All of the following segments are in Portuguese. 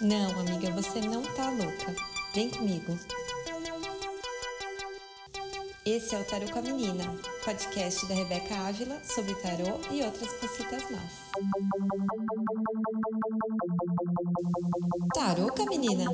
Não, amiga, você não tá louca. Vem comigo. Esse é o Tarô com a Menina, podcast da Rebeca Ávila sobre tarô e outras cositas más. Tarô com a Menina.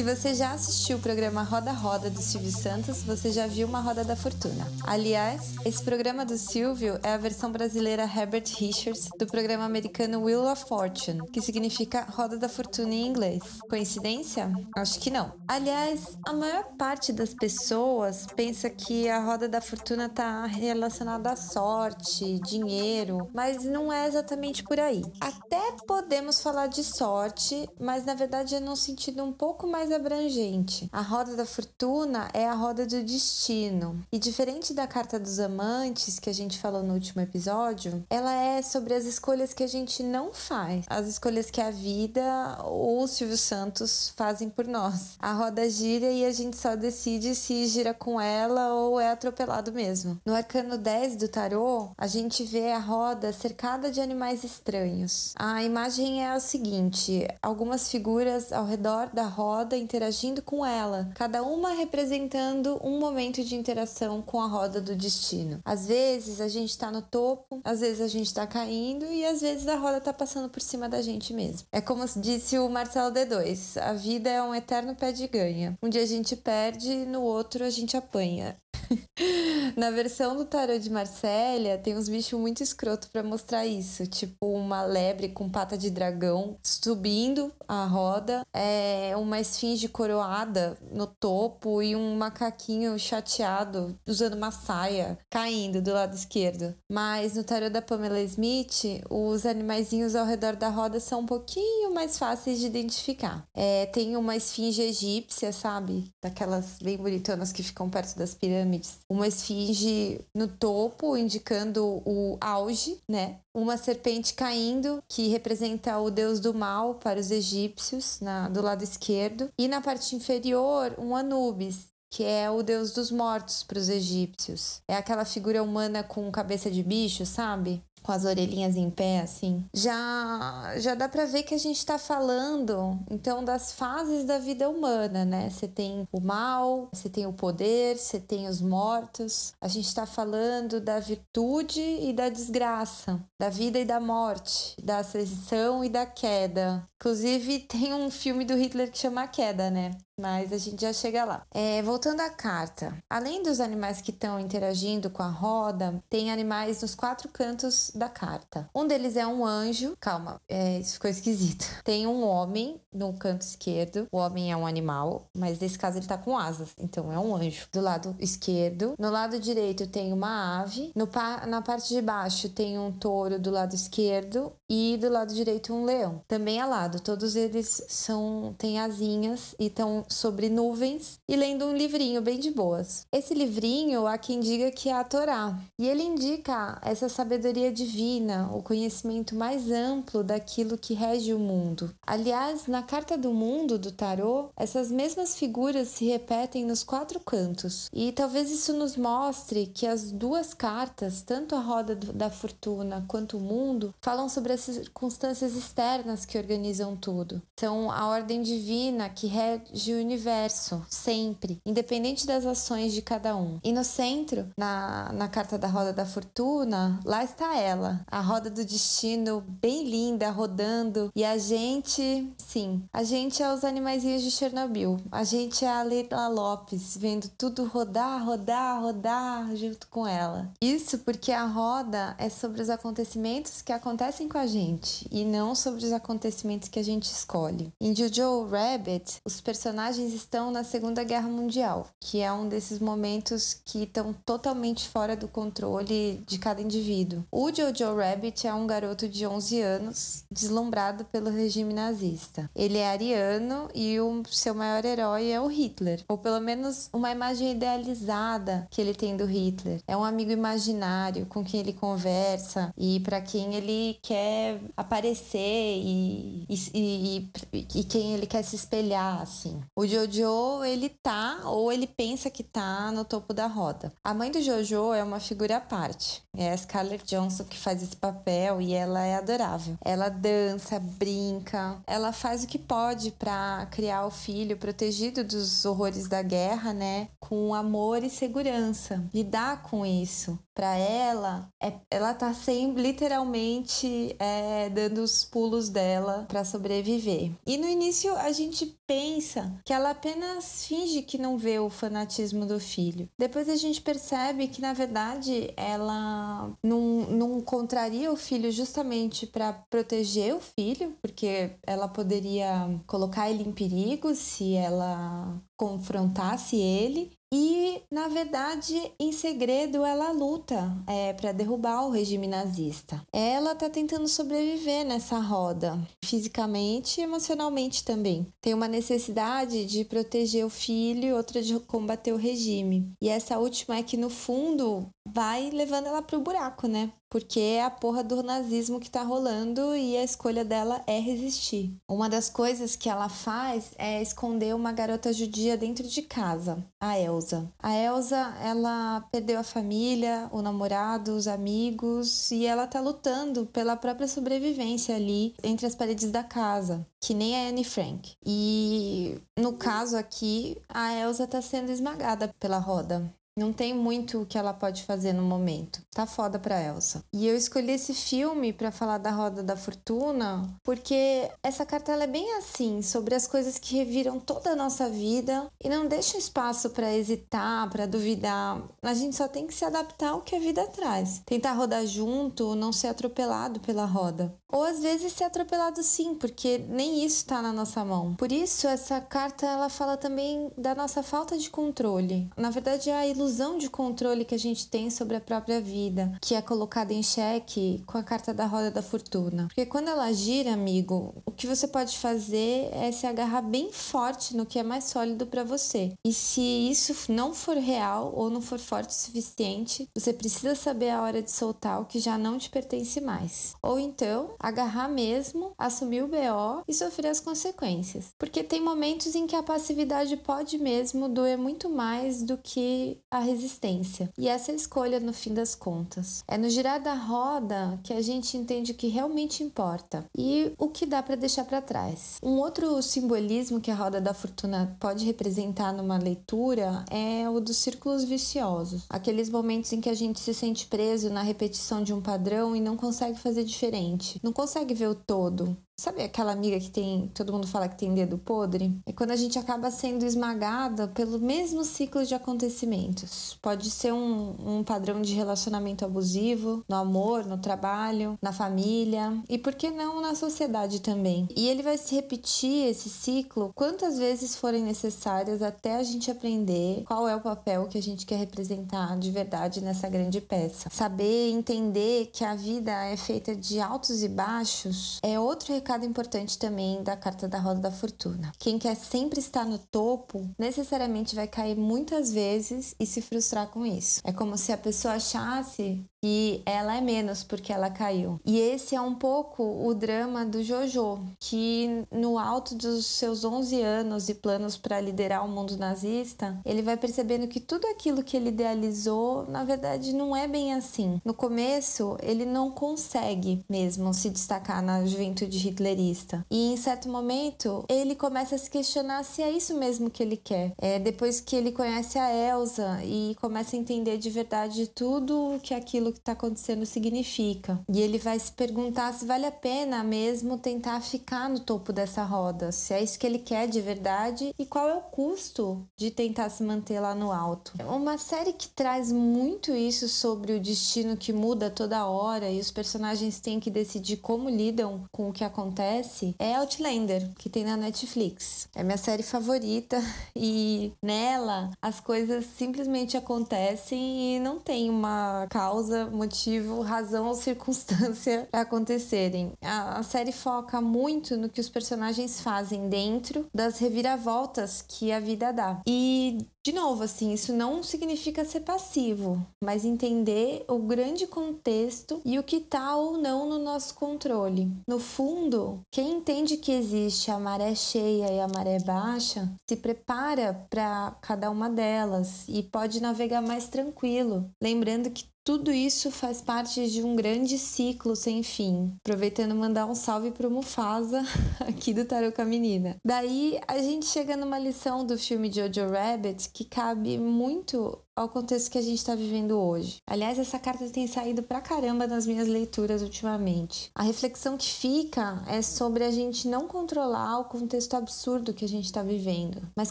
Se você já assistiu o programa Roda Roda do Silvio Santos, você já viu uma Roda da Fortuna. Aliás, esse programa do Silvio é a versão brasileira Herbert Richards do programa americano Wheel of Fortune, que significa Roda da Fortuna em inglês. Coincidência? Acho que não. Aliás, a maior parte das pessoas pensa que a Roda da Fortuna está relacionada à sorte, dinheiro, mas não é exatamente por aí. Até podemos falar de sorte, mas na verdade é num sentido um pouco mais mais abrangente. A roda da fortuna é a roda do destino. E diferente da carta dos amantes que a gente falou no último episódio, ela é sobre as escolhas que a gente não faz, as escolhas que a vida ou o Silvio Santos fazem por nós. A roda gira e a gente só decide se gira com ela ou é atropelado mesmo. No arcano 10 do tarô, a gente vê a roda cercada de animais estranhos. A imagem é a seguinte: algumas figuras ao redor da roda interagindo com ela, cada uma representando um momento de interação com a roda do destino. Às vezes a gente tá no topo, às vezes a gente tá caindo e às vezes a roda tá passando por cima da gente mesmo. É como disse o Marcelo D2: a vida é um eterno pé de ganha. Um dia a gente perde, no outro a gente apanha. Na versão do tarô de Marsella, tem uns bichos muito escroto para mostrar isso. Tipo, uma lebre com pata de dragão subindo a roda, é uma esfinge coroada no topo e um macaquinho chateado usando uma saia caindo do lado esquerdo. Mas no tarô da Pamela Smith, os animaizinhos ao redor da roda são um pouquinho mais fáceis de identificar. É, tem uma esfinge egípcia, sabe? Daquelas bem bonitonas que ficam perto das pirâmides uma esfinge no topo, indicando o auge, né? Uma serpente caindo, que representa o deus do mal para os egípcios, na, do lado esquerdo. E na parte inferior, um Anubis, que é o deus dos mortos para os egípcios. É aquela figura humana com cabeça de bicho, sabe? Com as orelhinhas em pé, assim, já já dá para ver que a gente tá falando então das fases da vida humana, né? Você tem o mal, você tem o poder, você tem os mortos. A gente tá falando da virtude e da desgraça, da vida e da morte, da ascensão e da queda. Inclusive tem um filme do Hitler que chama Queda, né? Mas a gente já chega lá. É, voltando à carta, além dos animais que estão interagindo com a roda, tem animais nos quatro cantos da carta. Um deles é um anjo. Calma, é, isso ficou esquisito. Tem um homem no canto esquerdo. O homem é um animal, mas nesse caso ele tá com asas, então é um anjo. Do lado esquerdo. No lado direito tem uma ave. No pa na parte de baixo tem um touro do lado esquerdo e do lado direito um leão. Também alado. Todos eles são têm asinhas e estão sobre nuvens e lendo um livrinho bem de boas. Esse livrinho há quem diga que é a Torá, e ele indica essa sabedoria divina, o conhecimento mais amplo daquilo que rege o mundo. Aliás, na carta do mundo do tarô, essas mesmas figuras se repetem nos quatro cantos, e talvez isso nos mostre que as duas cartas, tanto a roda da fortuna quanto o mundo, falam sobre as circunstâncias externas que organizam tudo. São a ordem divina que rege o universo, sempre, independente das ações de cada um. E no centro, na, na carta da roda da fortuna, lá está ela, a roda do destino, bem linda, rodando. E a gente, sim, a gente é os animaizinhos de Chernobyl. A gente é a Leila Lopes, vendo tudo rodar, rodar, rodar junto com ela. Isso porque a roda é sobre os acontecimentos que acontecem com a gente e não sobre os acontecimentos que a gente escolhe. Em Jojo Rabbit, os personagens personagens estão na Segunda Guerra Mundial, que é um desses momentos que estão totalmente fora do controle de cada indivíduo. O Jojo Rabbit é um garoto de 11 anos, deslumbrado pelo regime nazista. Ele é ariano e o seu maior herói é o Hitler, ou pelo menos uma imagem idealizada que ele tem do Hitler. É um amigo imaginário com quem ele conversa e para quem ele quer aparecer e, e, e, e, quem ele quer se espelhar, assim. O Jojo, ele tá, ou ele pensa que tá, no topo da roda. A mãe do Jojo é uma figura à parte. É a Scarlett Johansson que faz esse papel e ela é adorável. Ela dança, brinca, ela faz o que pode para criar o filho protegido dos horrores da guerra, né? Com amor e segurança. Lidar com isso. Para ela, é, ela tá sempre literalmente é, dando os pulos dela para sobreviver. E no início a gente pensa que ela apenas finge que não vê o fanatismo do filho. Depois a gente percebe que na verdade ela não, não contraria o filho justamente para proteger o filho, porque ela poderia colocar ele em perigo se ela confrontasse ele e, na verdade, em segredo, ela luta é, para derrubar o regime nazista. Ela está tentando sobreviver nessa roda, fisicamente e emocionalmente também. Tem uma necessidade de proteger o filho outra de combater o regime. E essa última é que, no fundo, vai levando ela pro buraco, né? Porque é a porra do nazismo que tá rolando e a escolha dela é resistir. Uma das coisas que ela faz é esconder uma garota judia dentro de casa, a Elsa. A Elsa, ela perdeu a família, o namorado, os amigos e ela tá lutando pela própria sobrevivência ali entre as paredes da casa, que nem a Anne Frank. E no caso aqui, a Elsa tá sendo esmagada pela roda. Não tem muito o que ela pode fazer no momento. Tá foda pra Elsa. E eu escolhi esse filme para falar da Roda da Fortuna porque essa carta é bem assim, sobre as coisas que reviram toda a nossa vida e não deixa espaço para hesitar, para duvidar. A gente só tem que se adaptar ao que a vida traz. Tentar rodar junto, não ser atropelado pela roda. Ou às vezes ser atropelado sim, porque nem isso tá na nossa mão. Por isso essa carta ela fala também da nossa falta de controle. Na verdade é a ilusão ilusão de controle que a gente tem sobre a própria vida, que é colocada em xeque com a carta da roda da fortuna. Porque quando ela gira, amigo, o que você pode fazer é se agarrar bem forte no que é mais sólido para você. E se isso não for real ou não for forte o suficiente, você precisa saber a hora de soltar o que já não te pertence mais. Ou então, agarrar mesmo, assumir o BO e sofrer as consequências. Porque tem momentos em que a passividade pode mesmo doer muito mais do que a resistência. E essa é a escolha no fim das contas. É no girar da roda que a gente entende o que realmente importa e o que dá para deixar para trás. Um outro simbolismo que a roda da fortuna pode representar numa leitura é o dos círculos viciosos, aqueles momentos em que a gente se sente preso na repetição de um padrão e não consegue fazer diferente, não consegue ver o todo, Sabe aquela amiga que tem, todo mundo fala que tem dedo podre? É quando a gente acaba sendo esmagada pelo mesmo ciclo de acontecimentos. Pode ser um, um padrão de relacionamento abusivo, no amor, no trabalho, na família e por que não na sociedade também. E ele vai se repetir esse ciclo quantas vezes forem necessárias até a gente aprender qual é o papel que a gente quer representar de verdade nessa grande peça. Saber entender que a vida é feita de altos e baixos é outro recado recado importante também da carta da roda da fortuna. Quem quer sempre estar no topo, necessariamente vai cair muitas vezes e se frustrar com isso. É como se a pessoa achasse que ela é menos porque ela caiu. E esse é um pouco o drama do Jojo, que no alto dos seus 11 anos e planos para liderar o mundo nazista, ele vai percebendo que tudo aquilo que ele idealizou, na verdade, não é bem assim. No começo, ele não consegue mesmo se destacar na juventude hitlerista. E em certo momento, ele começa a se questionar se é isso mesmo que ele quer. É depois que ele conhece a Elsa e começa a entender de verdade tudo que aquilo que está acontecendo significa. E ele vai se perguntar se vale a pena mesmo tentar ficar no topo dessa roda, se é isso que ele quer de verdade e qual é o custo de tentar se manter lá no alto. É uma série que traz muito isso sobre o destino que muda toda hora e os personagens têm que decidir como lidam com o que acontece é Outlander, que tem na Netflix. É minha série favorita e nela as coisas simplesmente acontecem e não tem uma causa motivo, razão ou circunstância acontecerem. A, a série foca muito no que os personagens fazem dentro das reviravoltas que a vida dá. E de novo, assim, isso não significa ser passivo, mas entender o grande contexto e o que tá ou não no nosso controle. No fundo, quem entende que existe a maré cheia e a maré baixa se prepara para cada uma delas e pode navegar mais tranquilo, lembrando que tudo isso faz parte de um grande ciclo sem fim. Aproveitando mandar um salve pro Mufasa aqui do Taruca Menina. Daí a gente chega numa lição do filme Jojo Rabbit que cabe muito ao contexto que a gente está vivendo hoje. Aliás, essa carta tem saído pra caramba nas minhas leituras ultimamente. A reflexão que fica é sobre a gente não controlar o contexto absurdo que a gente está vivendo, mas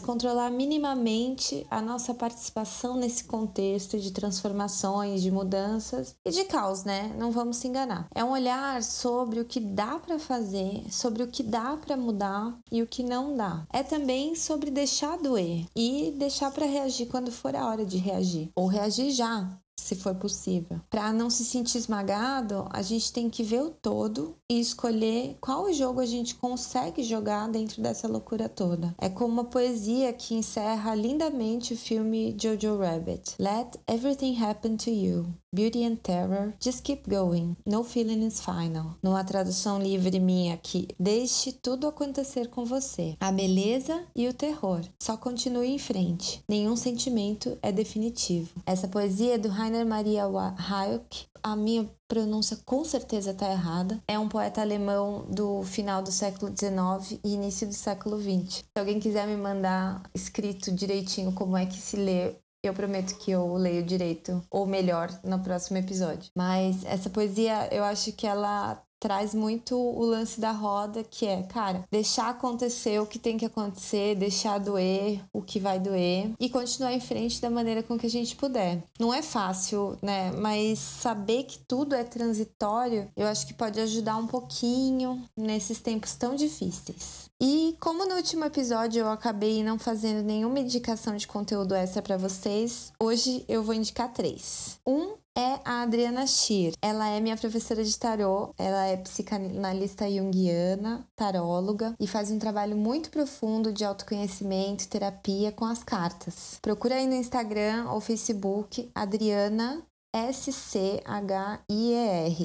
controlar minimamente a nossa participação nesse contexto de transformações, de mudanças e de caos, né? Não vamos se enganar. É um olhar sobre o que dá para fazer, sobre o que dá para mudar e o que não dá. É também sobre deixar doer e deixar para reagir quando for a hora de reagir reagir, ou reagir já, se for possível. Para não se sentir esmagado, a gente tem que ver o todo e escolher qual jogo a gente consegue jogar dentro dessa loucura toda. É como uma poesia que encerra lindamente o filme Jojo Rabbit. Let everything happen to you. Beauty and Terror, Just Keep Going, No Feeling is Final. Numa tradução livre minha aqui, deixe tudo acontecer com você. A beleza e o terror. Só continue em frente. Nenhum sentimento é definitivo. Essa poesia é do Rainer Maria Hayek. A minha pronúncia com certeza está errada. É um poeta alemão do final do século XIX e início do século XX. Se alguém quiser me mandar escrito direitinho como é que se lê eu prometo que eu leio direito, ou melhor, no próximo episódio. Mas essa poesia, eu acho que ela traz muito o lance da roda, que é, cara, deixar acontecer o que tem que acontecer, deixar doer o que vai doer e continuar em frente da maneira com que a gente puder. Não é fácil, né? Mas saber que tudo é transitório, eu acho que pode ajudar um pouquinho nesses tempos tão difíceis. E como no último episódio eu acabei não fazendo nenhuma indicação de conteúdo extra para vocês, hoje eu vou indicar três. Um é a Adriana Schier. Ela é minha professora de tarô, ela é psicanalista junguiana, taróloga e faz um trabalho muito profundo de autoconhecimento e terapia com as cartas. Procura aí no Instagram ou Facebook Adriana S-C-H-I-E-R,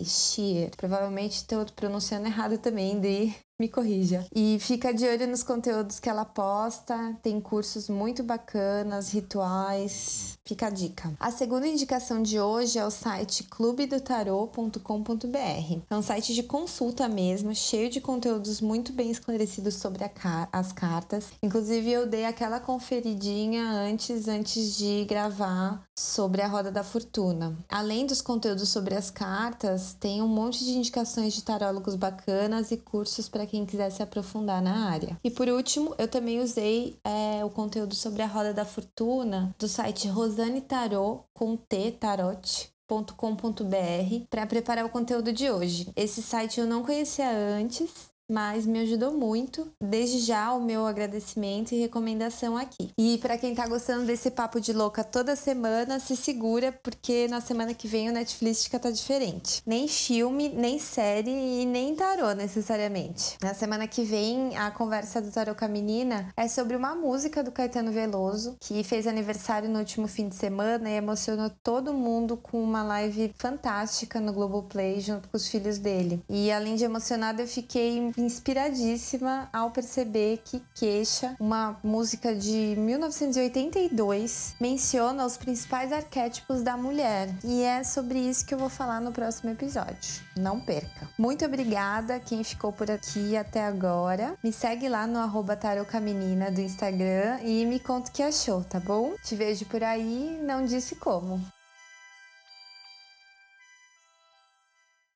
Schier. Provavelmente estou pronunciando errado também, de me corrija. E fica de olho nos conteúdos que ela posta, tem cursos muito bacanas, rituais, fica a dica. A segunda indicação de hoje é o site clubedotarot.com.br. É um site de consulta mesmo, cheio de conteúdos muito bem esclarecidos sobre car as cartas. Inclusive eu dei aquela conferidinha antes antes de gravar sobre a roda da fortuna. Além dos conteúdos sobre as cartas, tem um monte de indicações de tarólogos bacanas e cursos para para quem quiser se aprofundar na área. E por último, eu também usei é, o conteúdo sobre a roda da fortuna do site Rosane Tarot com T Tarot com.br para preparar o conteúdo de hoje. Esse site eu não conhecia antes, mas me ajudou muito. Desde já o meu agradecimento e recomendação aqui. E para quem tá gostando desse papo de louca toda semana, se segura porque na semana que vem o Netflix tá diferente. Nem filme, nem série e nem tarô necessariamente. Na semana que vem a conversa do tarô com a menina é sobre uma música do Caetano Veloso que fez aniversário no último fim de semana e emocionou todo mundo com uma live fantástica no Globoplay junto com os filhos dele. E além de emocionada, eu fiquei inspiradíssima ao perceber que Queixa, uma música de 1982, menciona os principais arquétipos da mulher. E é sobre isso que eu vou falar no próximo episódio. Não perca. Muito obrigada quem ficou por aqui até agora. Me segue lá no arroba do Instagram e me conta o que achou, tá bom? Te vejo por aí, não disse como.